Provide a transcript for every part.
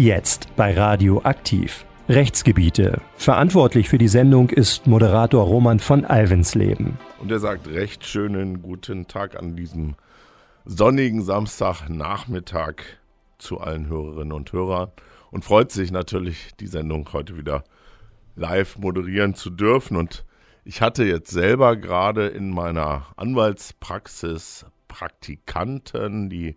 Jetzt bei Radio Aktiv. Rechtsgebiete. Verantwortlich für die Sendung ist Moderator Roman von Alvensleben. Und er sagt recht schönen guten Tag an diesem sonnigen Samstagnachmittag zu allen Hörerinnen und Hörern und freut sich natürlich, die Sendung heute wieder live moderieren zu dürfen. Und ich hatte jetzt selber gerade in meiner Anwaltspraxis Praktikanten, die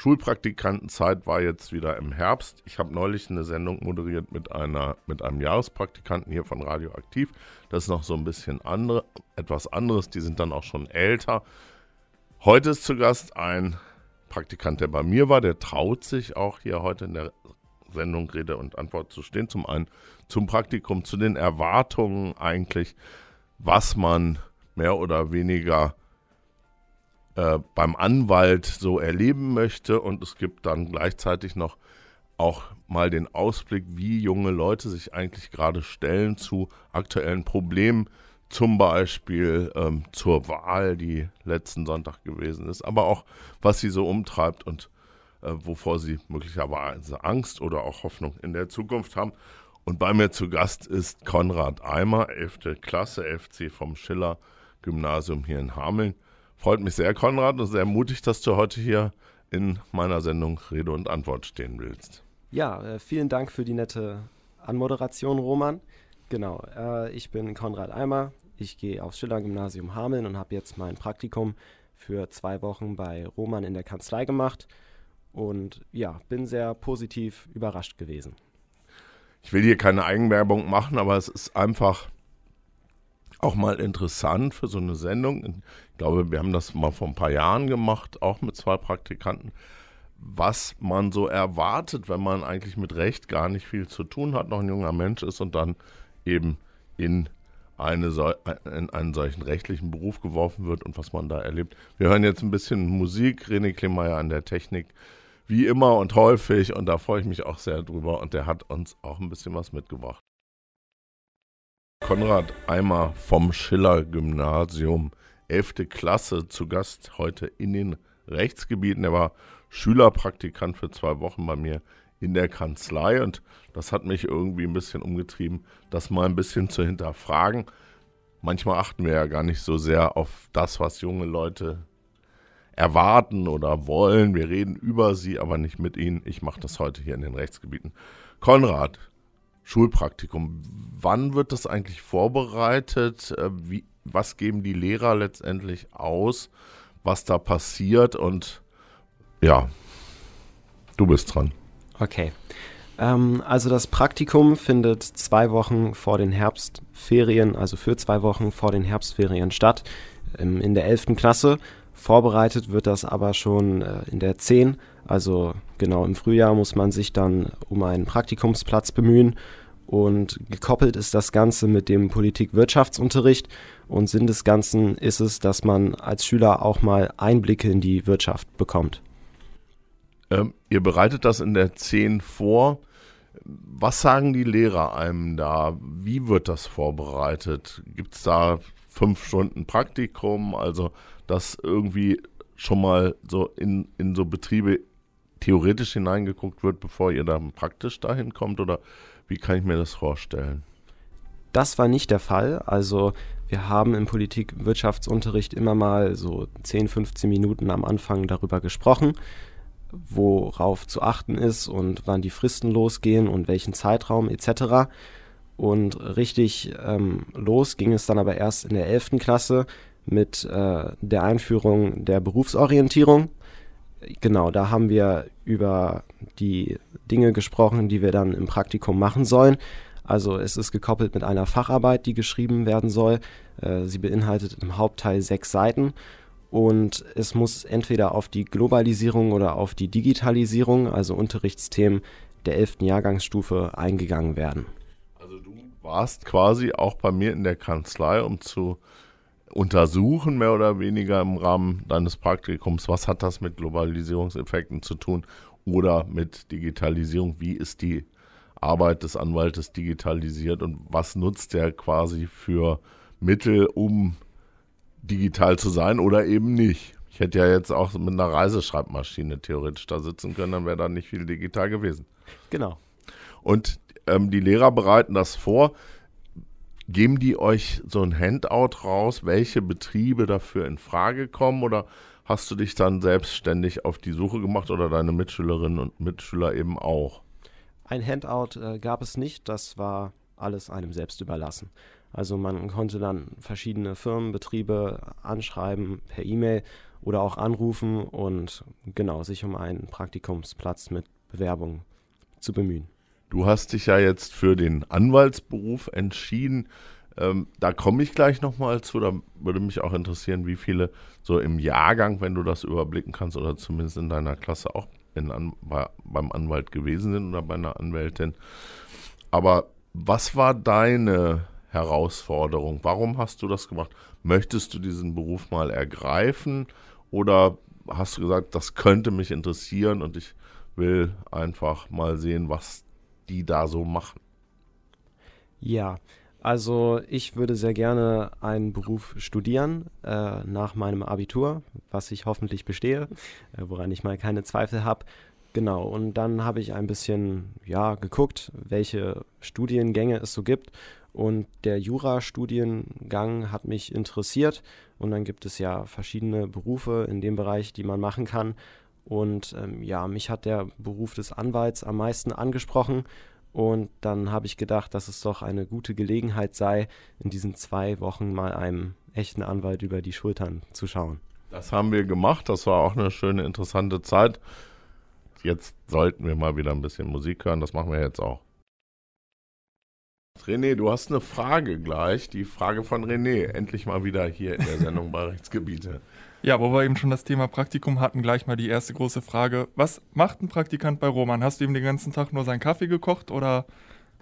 Schulpraktikantenzeit war jetzt wieder im Herbst. Ich habe neulich eine Sendung moderiert mit einer mit einem Jahrespraktikanten hier von Radioaktiv. Das ist noch so ein bisschen andere, etwas anderes. Die sind dann auch schon älter. Heute ist zu Gast ein Praktikant, der bei mir war. Der traut sich auch hier heute in der Sendung Rede und Antwort zu stehen. Zum einen zum Praktikum, zu den Erwartungen eigentlich, was man mehr oder weniger äh, beim Anwalt so erleben möchte. Und es gibt dann gleichzeitig noch auch mal den Ausblick, wie junge Leute sich eigentlich gerade stellen zu aktuellen Problemen, zum Beispiel ähm, zur Wahl, die letzten Sonntag gewesen ist, aber auch was sie so umtreibt und äh, wovor sie möglicherweise Angst oder auch Hoffnung in der Zukunft haben. Und bei mir zu Gast ist Konrad Eimer, 11. Klasse FC vom Schiller Gymnasium hier in Hameln. Freut mich sehr, Konrad, und sehr mutig, dass du heute hier in meiner Sendung Rede und Antwort stehen willst. Ja, äh, vielen Dank für die nette Anmoderation, Roman. Genau, äh, ich bin Konrad Eimer. Ich gehe aufs Schiller-Gymnasium Hameln und habe jetzt mein Praktikum für zwei Wochen bei Roman in der Kanzlei gemacht. Und ja, bin sehr positiv überrascht gewesen. Ich will hier keine Eigenwerbung machen, aber es ist einfach auch mal interessant für so eine Sendung. Ich glaube, wir haben das mal vor ein paar Jahren gemacht, auch mit zwei Praktikanten, was man so erwartet, wenn man eigentlich mit Recht gar nicht viel zu tun hat, noch ein junger Mensch ist und dann eben in, eine, in einen solchen rechtlichen Beruf geworfen wird und was man da erlebt. Wir hören jetzt ein bisschen Musik, René Klemeyer an der Technik, wie immer und häufig und da freue ich mich auch sehr drüber und der hat uns auch ein bisschen was mitgebracht. Konrad Eimer vom Schiller Gymnasium, 11. Klasse, zu Gast heute in den Rechtsgebieten. Er war Schülerpraktikant für zwei Wochen bei mir in der Kanzlei und das hat mich irgendwie ein bisschen umgetrieben, das mal ein bisschen zu hinterfragen. Manchmal achten wir ja gar nicht so sehr auf das, was junge Leute erwarten oder wollen. Wir reden über sie, aber nicht mit ihnen. Ich mache das heute hier in den Rechtsgebieten. Konrad, Schulpraktikum. Wann wird das eigentlich vorbereitet? Äh, wie, was geben die Lehrer letztendlich aus? Was da passiert? Und ja, du bist dran. Okay. Ähm, also das Praktikum findet zwei Wochen vor den Herbstferien, also für zwei Wochen vor den Herbstferien statt, ähm, in der 11. Klasse. Vorbereitet wird das aber schon äh, in der 10. Also genau im Frühjahr muss man sich dann um einen Praktikumsplatz bemühen. Und gekoppelt ist das Ganze mit dem Politik-Wirtschaftsunterricht. Und Sinn des Ganzen ist es, dass man als Schüler auch mal Einblicke in die Wirtschaft bekommt. Ähm, ihr bereitet das in der 10 vor. Was sagen die Lehrer einem da? Wie wird das vorbereitet? Gibt es da fünf Stunden Praktikum? Also dass irgendwie schon mal so in, in so Betriebe theoretisch hineingeguckt wird, bevor ihr dann praktisch dahin kommt? Oder wie kann ich mir das vorstellen? Das war nicht der Fall. Also wir haben im Politik-Wirtschaftsunterricht immer mal so 10, 15 Minuten am Anfang darüber gesprochen, worauf zu achten ist und wann die Fristen losgehen und welchen Zeitraum etc. Und richtig ähm, los ging es dann aber erst in der 11. Klasse mit äh, der Einführung der Berufsorientierung. Genau, da haben wir über die Dinge gesprochen, die wir dann im Praktikum machen sollen. Also es ist gekoppelt mit einer Facharbeit, die geschrieben werden soll. Äh, sie beinhaltet im Hauptteil sechs Seiten und es muss entweder auf die Globalisierung oder auf die Digitalisierung, also Unterrichtsthemen der 11. Jahrgangsstufe, eingegangen werden. Also du warst quasi auch bei mir in der Kanzlei, um zu untersuchen, mehr oder weniger im Rahmen deines Praktikums, was hat das mit Globalisierungseffekten zu tun oder mit Digitalisierung, wie ist die Arbeit des Anwaltes digitalisiert und was nutzt er quasi für Mittel, um digital zu sein oder eben nicht. Ich hätte ja jetzt auch mit einer Reiseschreibmaschine theoretisch da sitzen können, dann wäre da nicht viel digital gewesen. Genau. Und ähm, die Lehrer bereiten das vor. Geben die euch so ein Handout raus, welche Betriebe dafür in Frage kommen oder hast du dich dann selbstständig auf die Suche gemacht oder deine Mitschülerinnen und Mitschüler eben auch? Ein Handout äh, gab es nicht, das war alles einem selbst überlassen. Also man konnte dann verschiedene Firmen, Betriebe anschreiben per E-Mail oder auch anrufen und genau sich um einen Praktikumsplatz mit Bewerbung zu bemühen. Du hast dich ja jetzt für den Anwaltsberuf entschieden. Ähm, da komme ich gleich nochmal zu. Da würde mich auch interessieren, wie viele so im Jahrgang, wenn du das überblicken kannst, oder zumindest in deiner Klasse auch in, an, bei, beim Anwalt gewesen sind oder bei einer Anwältin. Aber was war deine Herausforderung? Warum hast du das gemacht? Möchtest du diesen Beruf mal ergreifen oder hast du gesagt, das könnte mich interessieren und ich will einfach mal sehen, was die da so machen? Ja, also ich würde sehr gerne einen Beruf studieren äh, nach meinem Abitur, was ich hoffentlich bestehe, äh, woran ich mal keine Zweifel habe. Genau, und dann habe ich ein bisschen ja, geguckt, welche Studiengänge es so gibt. Und der Jura-Studiengang hat mich interessiert. Und dann gibt es ja verschiedene Berufe in dem Bereich, die man machen kann. Und ähm, ja, mich hat der Beruf des Anwalts am meisten angesprochen. Und dann habe ich gedacht, dass es doch eine gute Gelegenheit sei, in diesen zwei Wochen mal einem echten Anwalt über die Schultern zu schauen. Das haben wir gemacht. Das war auch eine schöne, interessante Zeit. Jetzt sollten wir mal wieder ein bisschen Musik hören. Das machen wir jetzt auch. René, du hast eine Frage gleich. Die Frage von René. Endlich mal wieder hier in der Sendung bei Rechtsgebiete. Ja, wo wir eben schon das Thema Praktikum hatten, gleich mal die erste große Frage. Was macht ein Praktikant bei Roman? Hast du ihm den ganzen Tag nur seinen Kaffee gekocht oder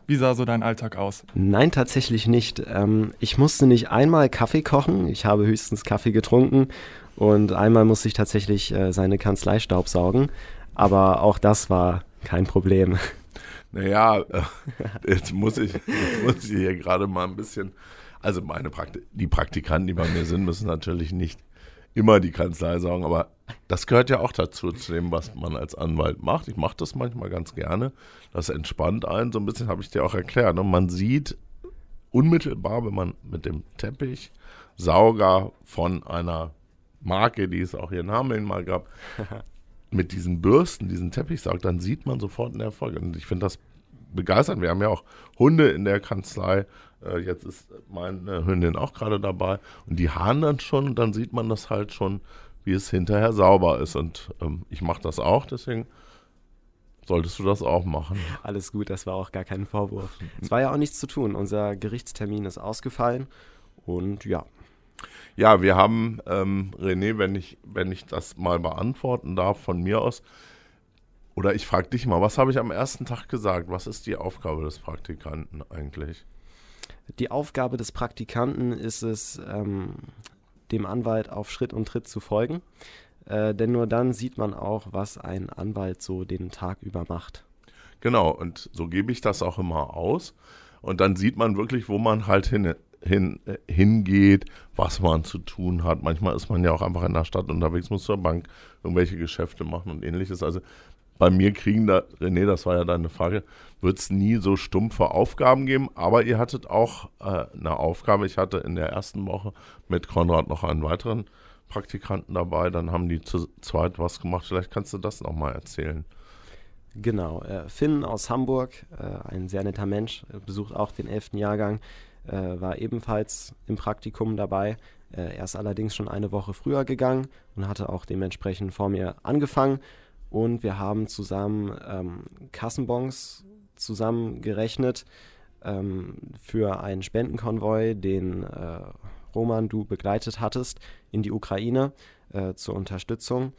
wie sah so dein Alltag aus? Nein, tatsächlich nicht. Ähm, ich musste nicht einmal Kaffee kochen. Ich habe höchstens Kaffee getrunken und einmal musste ich tatsächlich äh, seine Kanzlei staubsaugen. Aber auch das war kein Problem. Naja, äh, jetzt muss ich, jetzt muss ich hier gerade mal ein bisschen. Also meine Prakti die Praktikanten, die bei mir sind, müssen natürlich nicht immer die Kanzlei saugen, aber das gehört ja auch dazu, zu dem, was man als Anwalt macht. Ich mache das manchmal ganz gerne. Das entspannt einen. So ein bisschen habe ich dir auch erklärt. Und man sieht unmittelbar, wenn man mit dem Teppich Sauger von einer Marke, die es auch hier in Hameln mal gab, mit diesen Bürsten, diesen Teppich saugt, dann sieht man sofort einen Erfolg. Und ich finde das begeisternd. Wir haben ja auch Hunde in der Kanzlei äh, jetzt ist meine Hündin auch gerade dabei und die haaren dann schon und dann sieht man das halt schon, wie es hinterher sauber ist. Und ähm, ich mache das auch, deswegen solltest du das auch machen. Alles gut, das war auch gar kein Vorwurf. Es war ja auch nichts zu tun. Unser Gerichtstermin ist ausgefallen und ja. Ja, wir haben, ähm, René, wenn ich, wenn ich das mal beantworten darf von mir aus, oder ich frage dich mal, was habe ich am ersten Tag gesagt? Was ist die Aufgabe des Praktikanten eigentlich? Die Aufgabe des Praktikanten ist es, ähm, dem Anwalt auf Schritt und Tritt zu folgen. Äh, denn nur dann sieht man auch, was ein Anwalt so den Tag über macht. Genau, und so gebe ich das auch immer aus. Und dann sieht man wirklich, wo man halt hin, hin, äh, hingeht, was man zu tun hat. Manchmal ist man ja auch einfach in der Stadt unterwegs, muss zur Bank irgendwelche Geschäfte machen und ähnliches. Also bei mir kriegen da, René, das war ja deine Frage, wird es nie so stumpfe Aufgaben geben, aber ihr hattet auch äh, eine Aufgabe. Ich hatte in der ersten Woche mit Konrad noch einen weiteren Praktikanten dabei, dann haben die zu zweit was gemacht. Vielleicht kannst du das nochmal erzählen. Genau, äh, Finn aus Hamburg, äh, ein sehr netter Mensch, besucht auch den 11. Jahrgang, äh, war ebenfalls im Praktikum dabei. Äh, er ist allerdings schon eine Woche früher gegangen und hatte auch dementsprechend vor mir angefangen und wir haben zusammen ähm, Kassenbons zusammengerechnet ähm, für einen Spendenkonvoi, den äh, Roman du begleitet hattest in die Ukraine äh, zur Unterstützung.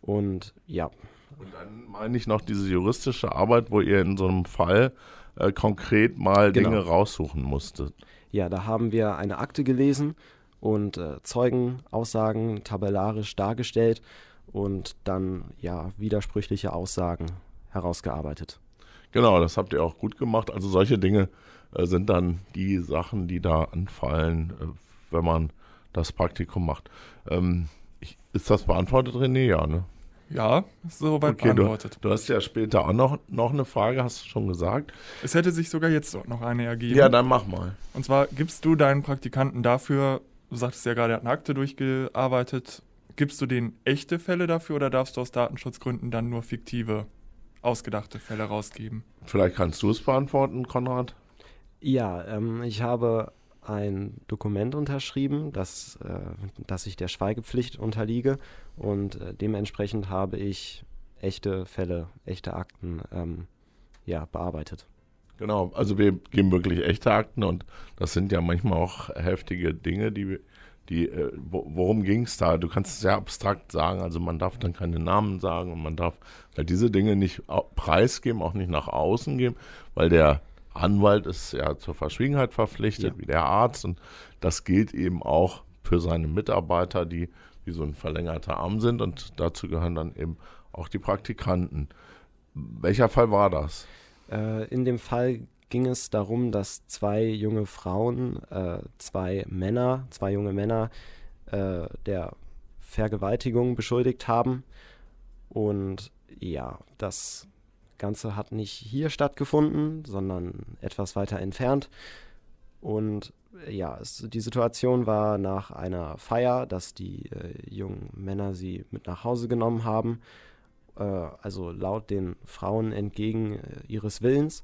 Und ja. Und dann meine ich noch diese juristische Arbeit, wo ihr in so einem Fall äh, konkret mal genau. Dinge raussuchen musstet. Ja, da haben wir eine Akte gelesen und äh, Zeugenaussagen tabellarisch dargestellt und dann ja widersprüchliche Aussagen herausgearbeitet. Genau, das habt ihr auch gut gemacht. Also solche Dinge äh, sind dann die Sachen, die da anfallen, äh, wenn man das Praktikum macht. Ähm, Ich, ist das beantwortet, René? Ja, ne? Ja, ist soweit Okay, du, beantwortet. du hast ja später auch noch, noch eine Frage, hast du schon gesagt. Es hätte sich sogar jetzt noch eine ergeben. Ja, dann mach mal. Und zwar gibst du deinen Praktikanten dafür, du sagtest ja gerade, er hat eine Akte durchgearbeitet, gibst du denen echte Fälle dafür oder darfst du aus Datenschutzgründen dann nur fiktive, ausgedachte Fälle rausgeben? Vielleicht kannst du es beantworten, Konrad. Ja, ähm, ich habe ein Dokument unterschrieben, dass, äh, dass ich der Schweigepflicht unterliege und äh, dementsprechend habe ich echte Fälle, echte Akten ähm, ja, bearbeitet. Genau, also wir geben wirklich echte Akten und das sind ja manchmal auch heftige Dinge, die, wir- die äh, wo, worum ging es da? Du kannst es sehr abstrakt sagen, also man darf dann keine Namen sagen und man darf halt diese Dinge nicht preisgeben, auch nicht nach außen geben, weil der Anwalt ist ja zur Verschwiegenheit verpflichtet, Ja. wie der Arzt und das gilt eben auch für seine Mitarbeiter, die wie so ein verlängerter Arm sind und dazu gehören dann eben auch die Praktikanten. Welcher Fall war das? Äh, in dem Fall ging es darum, dass zwei junge Frauen, äh, zwei Männer, zwei junge Männer äh, der Vergewaltigung beschuldigt haben. Und ja, das Ganze hat nicht hier stattgefunden, sondern etwas weiter entfernt. Und ja, es, die Situation war nach einer Feier, dass die äh, jungen Männer sie mit nach Hause genommen haben äh, also laut den Frauen entgegen äh, ihres Willens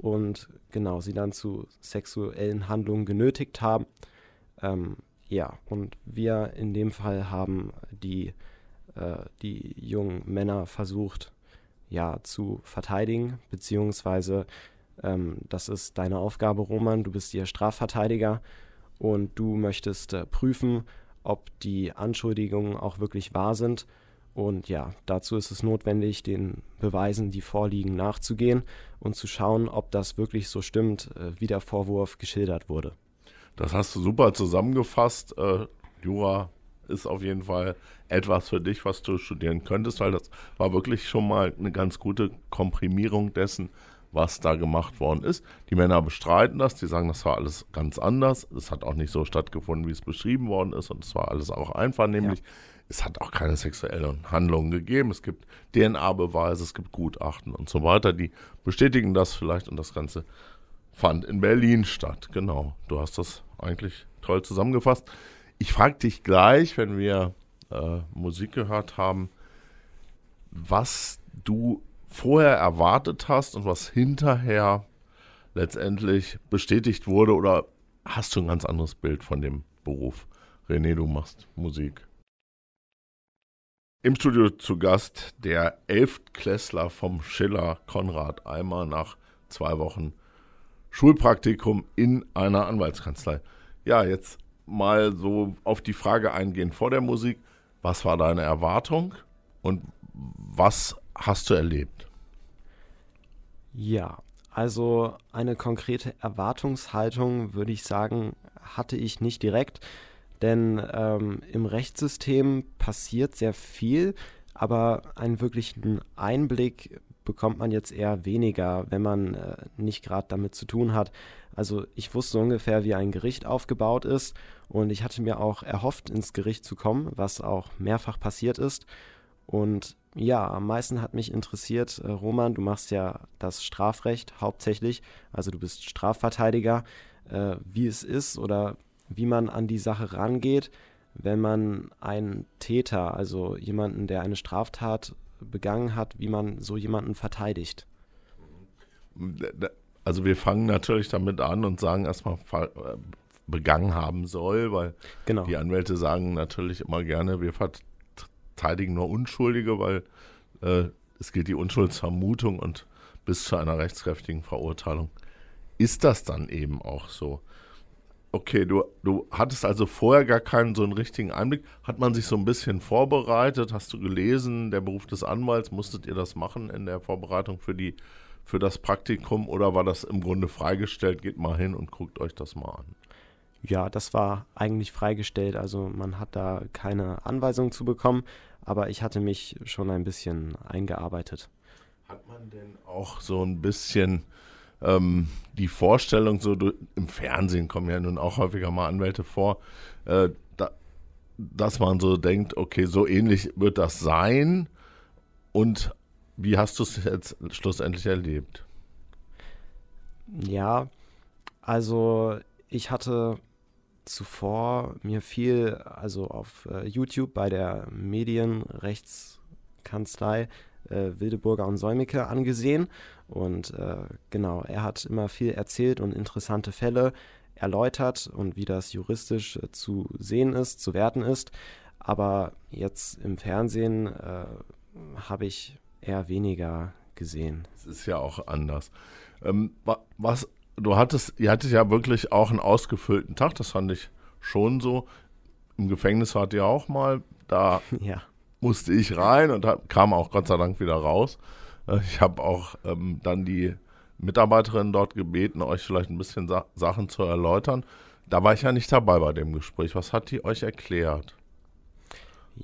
und genau sie dann zu sexuellen Handlungen genötigt haben. Ähm, ja, und wir in dem Fall haben die, äh, die jungen Männer versucht, ja, zu verteidigen, beziehungsweise ähm, das ist deine Aufgabe, Roman, du bist ihr Strafverteidiger und du möchtest äh, prüfen, ob die Anschuldigungen auch wirklich wahr sind und ja, dazu ist es notwendig, den Beweisen, die vorliegen, nachzugehen und zu schauen, ob das wirklich so stimmt, äh, wie der Vorwurf geschildert wurde. Das hast du super zusammengefasst. Äh, Jura ist auf jeden Fall etwas für dich, was du studieren könntest, weil das war wirklich schon mal eine ganz gute Komprimierung dessen, was da gemacht worden ist. Die Männer bestreiten das, die sagen, das war alles ganz anders. Es hat auch nicht so stattgefunden, wie es beschrieben worden ist und es war alles auch einvernehmlich. Es hat auch keine sexuellen Handlungen gegeben. Es gibt DNA-Beweise, es gibt Gutachten und so weiter, die bestätigen das vielleicht und das Ganze fand in Berlin statt. Genau, du hast das eigentlich toll zusammengefasst. Ich frage dich gleich, wenn wir äh, Musik gehört haben, was du vorher erwartet hast und was hinterher letztendlich bestätigt wurde oder hast du ein ganz anderes Bild von dem Beruf? René, du machst Musik. Im Studio zu Gast der Elftklässler vom Schiller, Konrad Eimer, nach zwei Wochen Schulpraktikum in einer Anwaltskanzlei. Ja, jetzt mal so auf die Frage eingehen vor der Musik. Was war deine Erwartung und was hast du erlebt? Ja, also eine konkrete Erwartungshaltung, würde ich sagen, hatte ich nicht direkt, denn ähm, im Rechtssystem passiert sehr viel, aber einen wirklichen Einblick bekommt man jetzt eher weniger, wenn man äh, nicht gerade damit zu tun hat. Also ich wusste ungefähr, wie ein Gericht aufgebaut ist und ich hatte mir auch erhofft, ins Gericht zu kommen, was auch mehrfach passiert ist. Und ja, am meisten hat mich interessiert, äh, Roman, du machst ja das Strafrecht hauptsächlich, also du bist Strafverteidiger, äh, wie es ist oder wie man an die Sache rangeht, wenn man einen Täter, also jemanden, der eine Straftat begangen hat, wie man so jemanden verteidigt. Also wir fangen natürlich damit an und sagen erstmal äh, begangen haben soll, weil Genau. die Anwälte sagen natürlich immer gerne, wir verteidigen nur Unschuldige, weil äh, es gilt die Unschuldsvermutung und bis zu einer rechtskräftigen Verurteilung ist das dann eben auch so. Okay, du, du hattest also vorher gar keinen so einen richtigen Einblick. Hat man sich so ein bisschen vorbereitet? Hast du gelesen, der Beruf des Anwalts, musstet ihr das machen in der Vorbereitung für die für das Praktikum oder war das im Grunde freigestellt? Geht mal hin und guckt euch das mal an. Ja, das war eigentlich freigestellt, also man hat da keine Anweisung zu bekommen, aber ich hatte mich schon ein bisschen eingearbeitet. Hat man denn auch so ein bisschen ähm, die Vorstellung, so du, im Fernsehen kommen ja nun auch häufiger mal Anwälte vor, äh, da, dass man so denkt, okay, so ähnlich wird das sein. Und wie hast du es jetzt schlussendlich erlebt? Ja, also ich hatte zuvor mir viel, also auf äh, YouTube bei der Medienrechtskanzlei äh, Wildeburger und Säumicke angesehen. Und äh, genau, er hat immer viel erzählt und interessante Fälle erläutert und wie das juristisch äh, zu sehen ist, zu werten ist. Aber jetzt im Fernsehen äh, habe ich eher weniger gesehen. Es ist ja auch anders. Ähm, was, du hattest, ihr hattet ja wirklich auch einen ausgefüllten Tag, das fand ich schon so. Im Gefängnis wart ihr auch mal, da ja. Musste ich rein und hab, kam auch Gott sei Dank wieder raus. Äh, ich habe auch ähm, dann die Mitarbeiterin dort gebeten, euch vielleicht ein bisschen Sa Sachen zu erläutern. Da war ich ja nicht dabei bei dem Gespräch. Was hat die euch erklärt?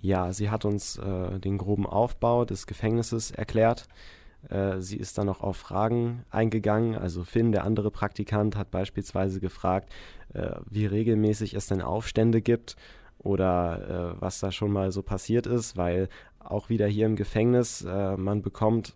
Ja, sie hat uns äh, den groben Aufbau des Gefängnisses erklärt. Äh, sie ist dann noch auf Fragen eingegangen. Also Finn, der andere Praktikant, hat beispielsweise gefragt, äh, wie regelmäßig es denn Aufstände gibt oder äh, was da schon mal so passiert ist, weil auch wieder hier im Gefängnis, äh, man bekommt,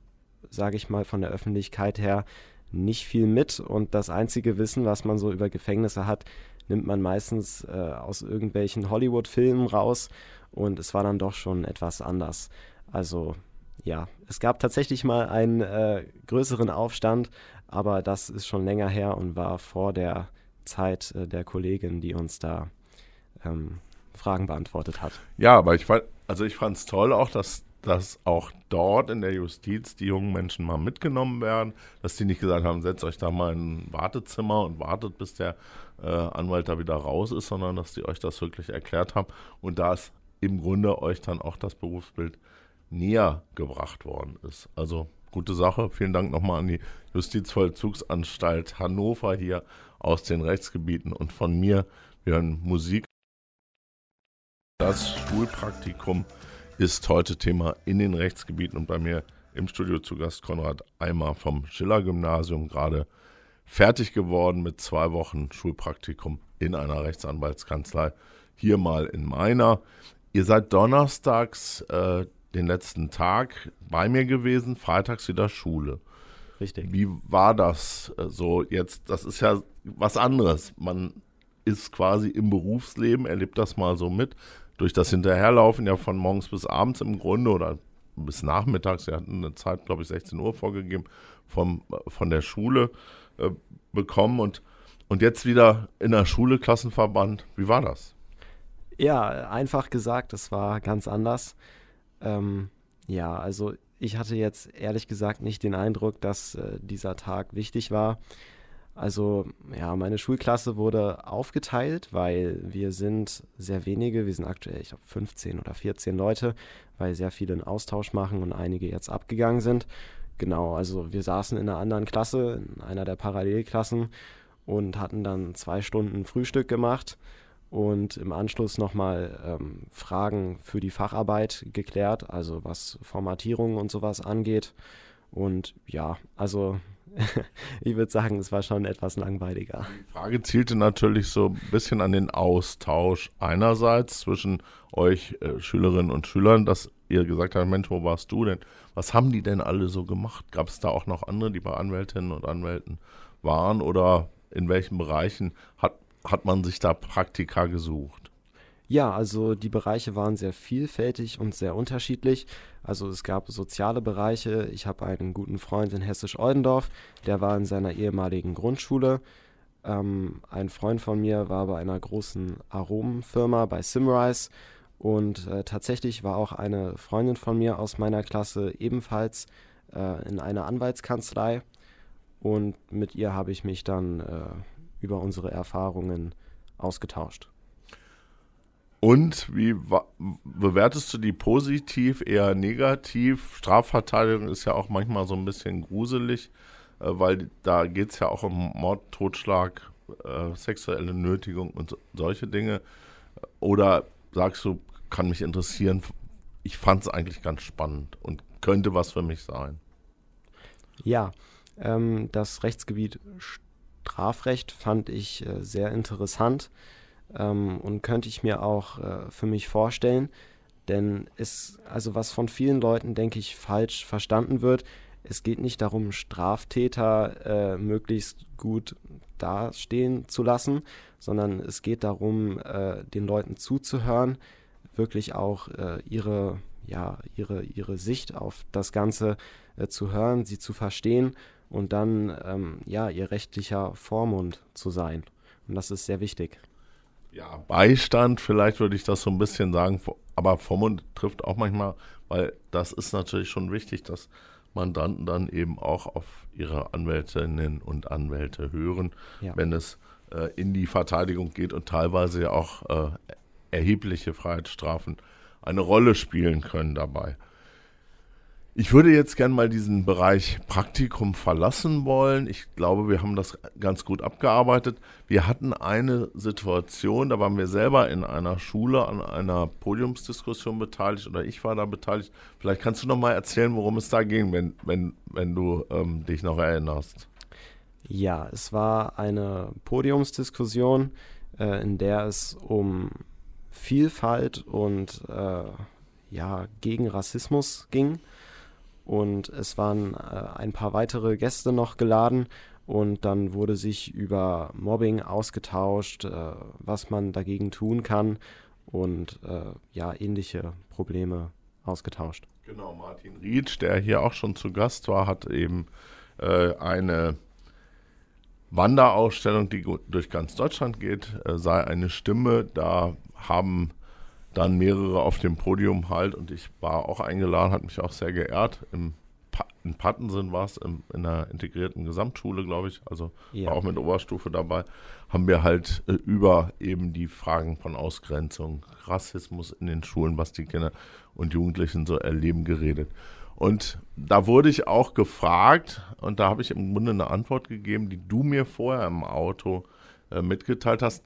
sage ich mal, von der Öffentlichkeit her nicht viel mit und das einzige Wissen, was man so über Gefängnisse hat, nimmt man meistens äh, aus irgendwelchen Hollywood-Filmen raus und es war dann doch schon etwas anders. Also ja, es gab tatsächlich mal einen äh, größeren Aufstand, aber das ist schon länger her und war vor der Zeit äh, der Kollegin, die uns da ähm, Fragen beantwortet hat. Ja, aber ich fand, also ich fand es toll auch, dass, dass auch dort in der Justiz die jungen Menschen mal mitgenommen werden, dass die nicht gesagt haben, setzt euch da mal in ein Wartezimmer und wartet, bis der äh, Anwalt da wieder raus ist, sondern dass die euch das wirklich erklärt haben und da ist im Grunde euch dann auch das Berufsbild näher gebracht worden ist. Also gute Sache. Vielen Dank nochmal an die Justizvollzugsanstalt Hannover hier aus den Rechtsgebieten und von mir. Wir hören Musik. Das Schulpraktikum ist heute Thema in den Rechtsgebieten und bei mir im Studio zu Gast Konrad Eimer vom Schiller-Gymnasium, gerade fertig geworden mit zwei Wochen Schulpraktikum in einer Rechtsanwaltskanzlei. Hier mal in meiner. Ihr seid donnerstags äh, den letzten Tag bei mir gewesen, freitags wieder Schule. Richtig. Wie war das äh, so jetzt? Das ist ja was anderes. Man ist quasi im Berufsleben, erlebt das mal so mit. Durch das Hinterherlaufen ja von morgens bis abends im Grunde oder bis nachmittags, sie hatten eine Zeit, glaube ich, 16 Uhr vorgegeben, vom, von der Schule äh, bekommen und, und jetzt wieder in der Schule, Klassenverband. Wie war das? Ja, einfach gesagt, es war ganz anders. Ähm, ja, also ich hatte jetzt ehrlich gesagt nicht den Eindruck, dass äh, dieser Tag wichtig war. Also ja, meine Schulklasse wurde aufgeteilt, weil wir sind sehr wenige, wir sind aktuell, ich glaube, 15 oder 14 Leute, weil sehr viele einen Austausch machen und einige jetzt abgegangen sind. Genau, also wir saßen in einer anderen Klasse, in einer der Parallelklassen und hatten dann zwei Stunden Frühstück gemacht und im Anschluss nochmal ähm, Fragen für die Facharbeit geklärt, also was Formatierung und sowas angeht. Und ja, also ich würde sagen, es war schon etwas langweiliger. Die Frage zielte natürlich so ein bisschen an den Austausch einerseits zwischen euch äh, Schülerinnen und Schülern, dass ihr gesagt habt, Mensch, wo warst du denn? Was haben die denn alle so gemacht? Gab es da auch noch andere, die bei Anwältinnen und Anwälten waren oder in welchen Bereichen hat hat man sich da Praktika gesucht? Ja, also die Bereiche waren sehr vielfältig und sehr unterschiedlich. Also es gab soziale Bereiche. Ich habe einen guten Freund in Hessisch-Oldendorf, der war in seiner ehemaligen Grundschule. Ähm, ein Freund von mir war bei einer großen Aromenfirma bei Simrise und äh, tatsächlich war auch eine Freundin von mir aus meiner Klasse ebenfalls äh, in einer Anwaltskanzlei und mit ihr habe ich mich dann äh, über unsere Erfahrungen ausgetauscht. Und wie bewertest du die positiv, eher negativ? Strafverteidigung ist ja auch manchmal so ein bisschen gruselig, äh, weil da geht es ja auch um Mord, Totschlag, äh, sexuelle Nötigung und solche Dinge. Oder sagst du, kann mich interessieren, ich fand es eigentlich ganz spannend und könnte was für mich sein? Ja, ähm, das Rechtsgebiet Strafrecht fand ich äh, sehr interessant. Ähm, und könnte ich mir auch äh, für mich vorstellen. Denn es, also was von vielen Leuten, denke ich, falsch verstanden wird, es geht nicht darum, Straftäter äh, möglichst gut dastehen zu lassen, sondern es geht darum, äh, den Leuten zuzuhören, wirklich auch äh, ihre, ja, ihre, ihre Sicht auf das Ganze äh, zu hören, sie zu verstehen und dann ähm, ja, ihr rechtlicher Vormund zu sein. Und das ist sehr wichtig. Ja, Beistand, vielleicht würde ich das so ein bisschen sagen, aber Vormund trifft auch manchmal, weil das ist natürlich schon wichtig, dass Mandanten dann eben auch auf ihre Anwältinnen und Anwälte hören, ja. wenn es äh, in die Verteidigung geht und teilweise ja auch äh, erhebliche Freiheitsstrafen eine Rolle spielen können dabei. Ich würde jetzt gerne mal diesen Bereich Praktikum verlassen wollen. Ich glaube, wir haben das ganz gut abgearbeitet. Wir hatten eine Situation, da waren wir selber in einer Schule an einer Podiumsdiskussion beteiligt oder ich war da beteiligt. Vielleicht kannst du noch mal erzählen, worum es da ging, wenn, wenn, wenn du ähm, dich noch erinnerst. Ja, es war eine Podiumsdiskussion, äh, in der es um Vielfalt und äh, ja, gegen Rassismus ging und es waren äh, ein paar weitere Gäste noch geladen und dann wurde sich über Mobbing ausgetauscht, äh, was man dagegen tun kann und äh, ja, ähnliche Probleme ausgetauscht. Genau, Martin Rietsch, der hier auch schon zu Gast war, hat eben äh, eine Wanderausstellung, die durch ganz Deutschland geht, äh, sei eine Stimme. Da haben dann mehrere auf dem Podium halt und ich war auch eingeladen, hat mich auch sehr geehrt. Im pa in Pattensen war es in einer integrierten Gesamtschule, glaube ich, also ja. war auch mit Oberstufe dabei, haben wir halt äh, über eben die Fragen von Ausgrenzung, Rassismus in den Schulen, was die Kinder und Jugendlichen so erleben, geredet. Und da wurde ich auch gefragt und da habe ich im Grunde eine Antwort gegeben, die du mir vorher im Auto äh, mitgeteilt hast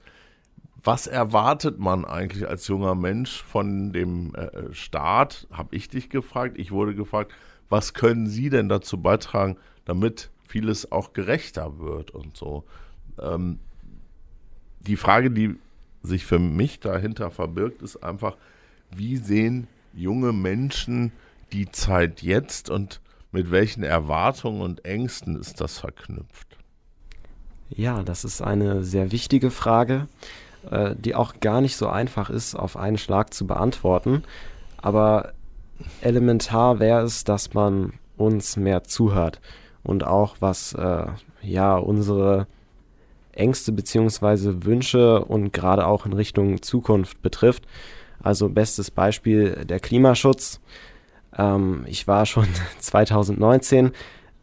was erwartet man eigentlich als junger Mensch von dem äh, Staat? Habe ich dich gefragt. Ich wurde gefragt, was können Sie denn dazu beitragen, damit vieles auch gerechter wird und so. Ähm, die Frage, die sich für mich dahinter verbirgt, ist einfach, wie sehen junge Menschen die Zeit jetzt und mit welchen Erwartungen und Ängsten ist das verknüpft? Ja, das ist eine sehr wichtige Frage äh, die auch gar nicht so einfach ist, auf einen Schlag zu beantworten. Aber elementar wäre es, dass man uns mehr zuhört und auch was äh, ja unsere Ängste bzw. Wünsche und gerade auch in Richtung Zukunft betrifft. Also bestes Beispiel der Klimaschutz. Ähm, ich war schon 2019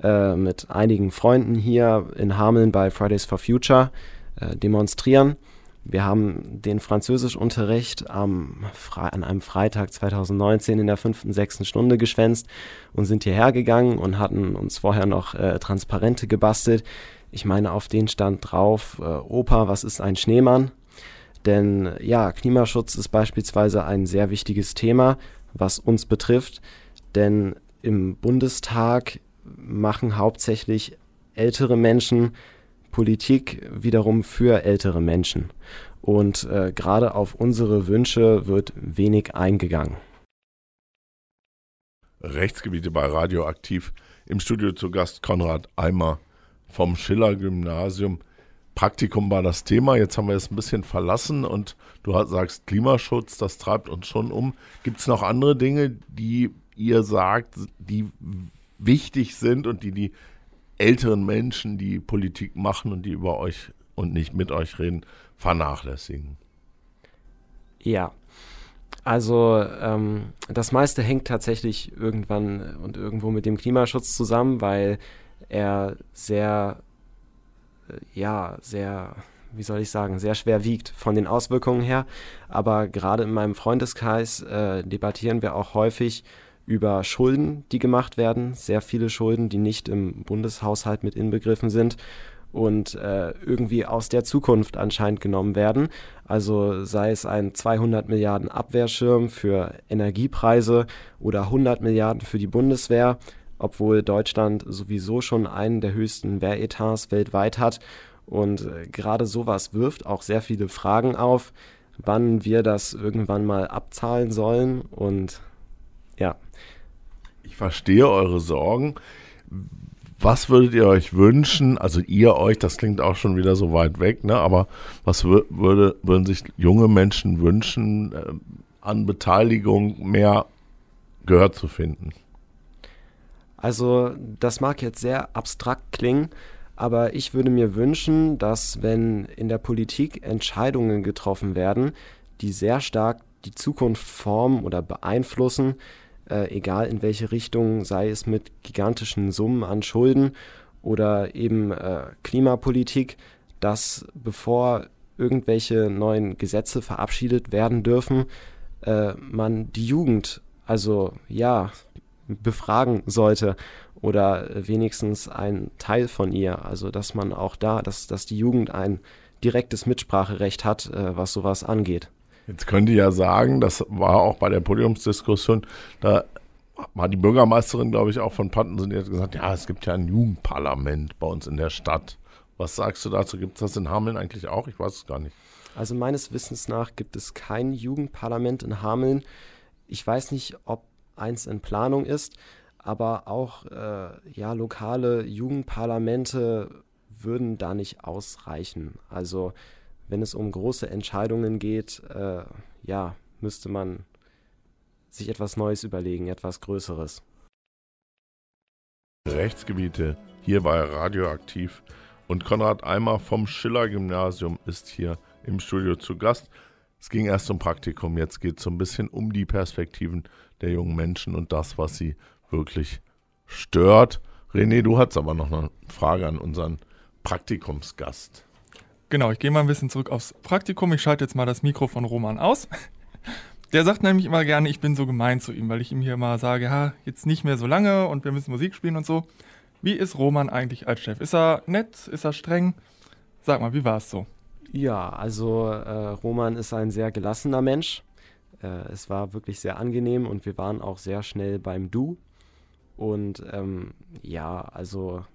äh, mit einigen Freunden hier in Hameln bei Fridays for Future äh, demonstrieren wir haben den Französischunterricht am an einem Freitag 2019 in der fünften, sechsten Stunde geschwänzt und sind hierher gegangen und hatten uns vorher noch äh, Transparente gebastelt. Ich meine, auf den stand drauf, äh, Opa, was ist ein Schneemann? Denn ja, Klimaschutz ist beispielsweise ein sehr wichtiges Thema, was uns betrifft. Denn im Bundestag machen hauptsächlich ältere Menschen Politik wiederum für ältere Menschen. Und äh, gerade auf unsere Wünsche wird wenig eingegangen. Rechtsgebiete bei Radioaktiv. Im Studio zu Gast Konrad Eimer vom Schiller Gymnasium. Praktikum war das Thema, jetzt haben wir es ein bisschen verlassen und du sagst Klimaschutz, das treibt uns schon um. Gibt es noch andere Dinge, die ihr sagt, die wichtig sind und die die älteren Menschen, die Politik machen und die über euch und nicht mit euch reden, vernachlässigen. Ja, also ähm, das meiste hängt tatsächlich irgendwann und irgendwo mit dem Klimaschutz zusammen, weil er sehr, äh, ja, sehr, wie soll ich sagen, sehr schwer wiegt von den Auswirkungen her. Aber gerade in meinem Freundeskreis äh, debattieren wir auch häufig über Schulden, die gemacht werden, sehr viele Schulden, die nicht im Bundeshaushalt mit inbegriffen sind und äh, irgendwie aus der Zukunft anscheinend genommen werden. Also sei es ein 200 Milliarden Abwehrschirm für Energiepreise oder 100 Milliarden für die Bundeswehr, obwohl Deutschland sowieso schon einen der höchsten Wehretats weltweit hat Und äh, gerade sowas wirft auch sehr viele Fragen auf, wann wir das irgendwann mal abzahlen sollen. Und ja. Ich verstehe eure Sorgen. Was würdet ihr euch wünschen? Also ihr euch, das klingt auch schon wieder so weit weg, ne? aber was würde, würden sich junge Menschen wünschen, äh, an Beteiligung mehr Gehör zu finden? Also das mag jetzt sehr abstrakt klingen, aber ich würde mir wünschen, dass wenn in der Politik Entscheidungen getroffen werden, die sehr stark die Zukunft formen oder beeinflussen, äh, egal in welche Richtung, sei es mit gigantischen Summen an Schulden oder eben äh, Klimapolitik, dass bevor irgendwelche neuen Gesetze verabschiedet werden dürfen, äh, man die Jugend, also ja, befragen sollte oder wenigstens ein Teil von ihr. Also dass man auch da, dass, dass die Jugend ein direktes Mitspracherecht hat, äh, was sowas angeht. Jetzt könnte ich ja sagen, das war auch bei der Podiumsdiskussion, da war die Bürgermeisterin, glaube ich, auch von Pantensen, die hat gesagt, ja, es gibt ja ein Jugendparlament bei uns in der Stadt. Was sagst du dazu? Gibt es das in Hameln eigentlich auch? Ich weiß es gar nicht. Also meines Wissens nach gibt es kein Jugendparlament in Hameln. Ich weiß nicht, ob eins in Planung ist, aber auch äh, ja, lokale Jugendparlamente würden da nicht ausreichen. Also wenn es um große Entscheidungen geht, äh, ja, müsste man sich etwas Neues überlegen, etwas Größeres. Rechtsgebiete, hier war er radioaktiv und Konrad Eimer vom Schiller Gymnasium ist hier im Studio zu Gast. Es ging erst um Praktikum, jetzt geht es so ein bisschen um die Perspektiven der jungen Menschen und das, was sie wirklich stört. René, du hast aber noch eine Frage an unseren Praktikumsgast. Genau, ich gehe mal ein bisschen zurück aufs Praktikum. Ich schalte jetzt mal das Mikro von Roman aus. Der sagt nämlich immer gerne, ich bin so gemein zu ihm, weil ich ihm hier mal sage, ja, jetzt nicht mehr so lange und wir müssen Musik spielen und so. Wie ist Roman eigentlich als Chef? Ist er nett? Ist er streng? Sag mal, wie war es so? Ja, also äh, Roman ist ein sehr gelassener Mensch. Äh, es war wirklich sehr angenehm und wir waren auch sehr schnell beim Du. Und ähm, ja, also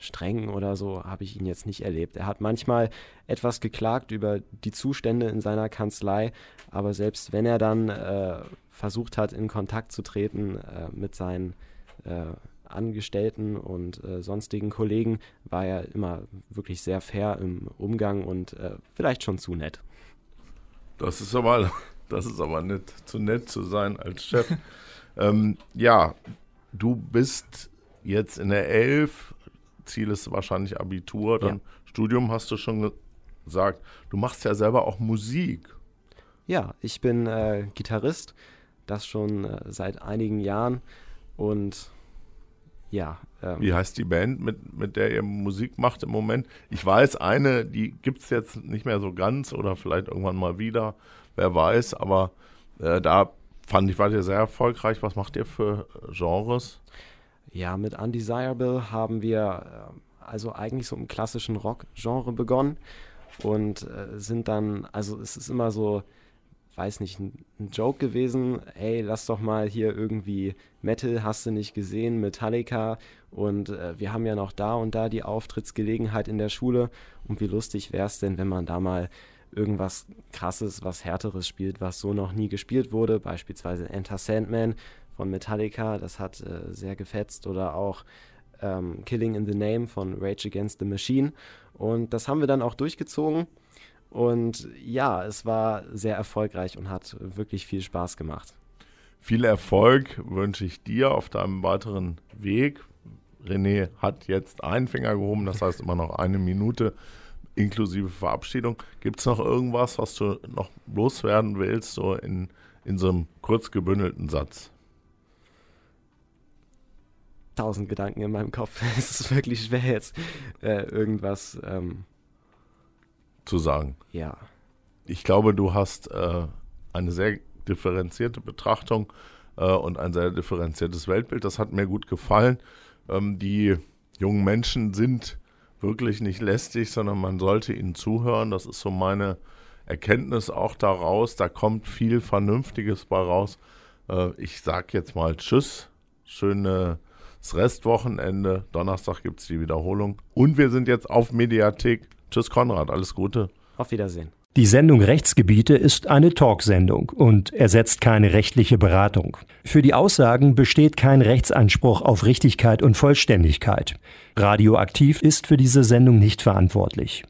streng oder so habe ich ihn jetzt nicht erlebt. Er hat manchmal etwas geklagt über die Zustände in seiner Kanzlei, aber selbst wenn er dann äh, versucht hat, in Kontakt zu treten äh, mit seinen äh, Angestellten und äh, sonstigen Kollegen war er immer wirklich sehr fair im Umgang und äh, vielleicht schon zu nett. Das ist aber, das ist aber nett, zu nett zu sein als Chef. ähm, ja, du bist jetzt in der Elf, Ziel ist wahrscheinlich Abitur, dann ja. Studium hast du schon gesagt. Du machst ja selber auch Musik. Ja, ich bin äh, Gitarrist, das schon äh, seit einigen Jahren und ja. Ähm, Wie heißt die Band, mit, mit der ihr Musik macht im Moment? Ich weiß, eine, die gibt es jetzt nicht mehr so ganz oder vielleicht irgendwann mal wieder, wer weiß, aber äh, da fand ich, wart ihr sehr erfolgreich. Was macht ihr für Genres? Ja, mit Undesirable haben wir äh, also eigentlich so im klassischen Rock-Genre begonnen und äh, sind dann, also es ist immer so, weiß nicht, ein, ein, Joke gewesen, hey, lass doch mal hier irgendwie Metal, hast du nicht gesehen, Metallica und äh, wir haben ja noch da und da die Auftrittsgelegenheit in der Schule und wie lustig wäre es denn, wenn man da mal irgendwas krasses, was härteres spielt, was so noch nie gespielt wurde, beispielsweise Enter Sandman von Metallica, das hat äh, sehr gefetzt oder auch ähm, Killing in the Name von Rage Against the Machine und das haben wir dann auch durchgezogen und ja, es war sehr erfolgreich und hat wirklich viel Spaß gemacht. Viel Erfolg wünsche ich dir auf deinem weiteren Weg. René hat jetzt einen Finger gehoben, das heißt immer noch eine Minute inklusive Verabschiedung. Gibt es noch irgendwas, was du noch loswerden willst, so in, in so einem kurz gebündelten Satz? Tausend Gedanken in meinem Kopf. es ist wirklich schwer jetzt äh, irgendwas ähm, zu sagen. Ja. Ich glaube, du hast äh, eine sehr differenzierte Betrachtung äh, und ein sehr differenziertes Weltbild. Das hat mir gut gefallen. Ähm, die jungen Menschen sind wirklich nicht lästig, sondern man sollte ihnen zuhören. Das ist so meine Erkenntnis auch daraus. Da kommt viel Vernünftiges bei raus. Äh, ich sage jetzt mal Tschüss. Schönes Restwochenende. Donnerstag gibt es die Wiederholung. Und wir sind jetzt auf Mediathek Tschüss Konrad, alles Gute. Auf Wiedersehen. Die Sendung Rechtsgebiete ist eine Talksendung und ersetzt keine rechtliche Beratung. Für die Aussagen besteht kein Rechtsanspruch auf Richtigkeit und Vollständigkeit. Radioaktiv ist für diese Sendung nicht verantwortlich.